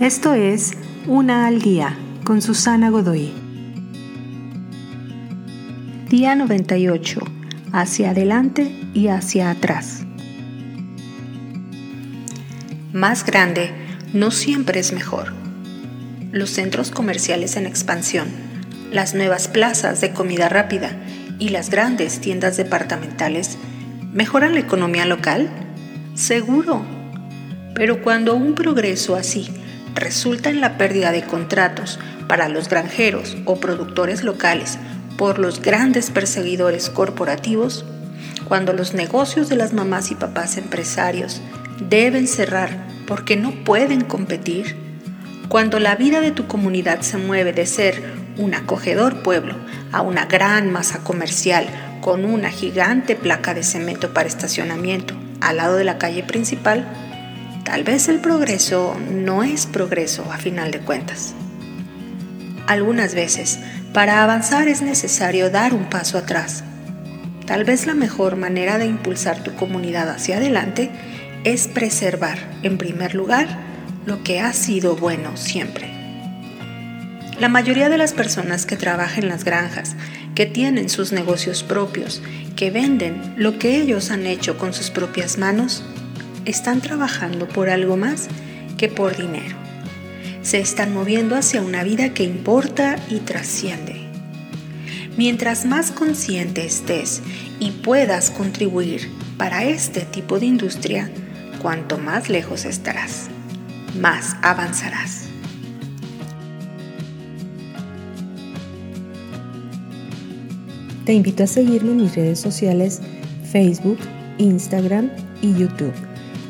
Esto es Una al Día con Susana Godoy. Día 98. Hacia adelante y hacia atrás. Más grande no siempre es mejor. Los centros comerciales en expansión, las nuevas plazas de comida rápida y las grandes tiendas departamentales mejoran la economía local? Seguro. Pero cuando un progreso así resulta en la pérdida de contratos para los granjeros o productores locales por los grandes perseguidores corporativos, cuando los negocios de las mamás y papás empresarios deben cerrar porque no pueden competir, cuando la vida de tu comunidad se mueve de ser un acogedor pueblo a una gran masa comercial con una gigante placa de cemento para estacionamiento al lado de la calle principal, Tal vez el progreso no es progreso a final de cuentas. Algunas veces, para avanzar es necesario dar un paso atrás. Tal vez la mejor manera de impulsar tu comunidad hacia adelante es preservar, en primer lugar, lo que ha sido bueno siempre. La mayoría de las personas que trabajan en las granjas, que tienen sus negocios propios, que venden lo que ellos han hecho con sus propias manos, están trabajando por algo más que por dinero. Se están moviendo hacia una vida que importa y trasciende. Mientras más consciente estés y puedas contribuir para este tipo de industria, cuanto más lejos estarás, más avanzarás. Te invito a seguirme en mis redes sociales Facebook, Instagram y YouTube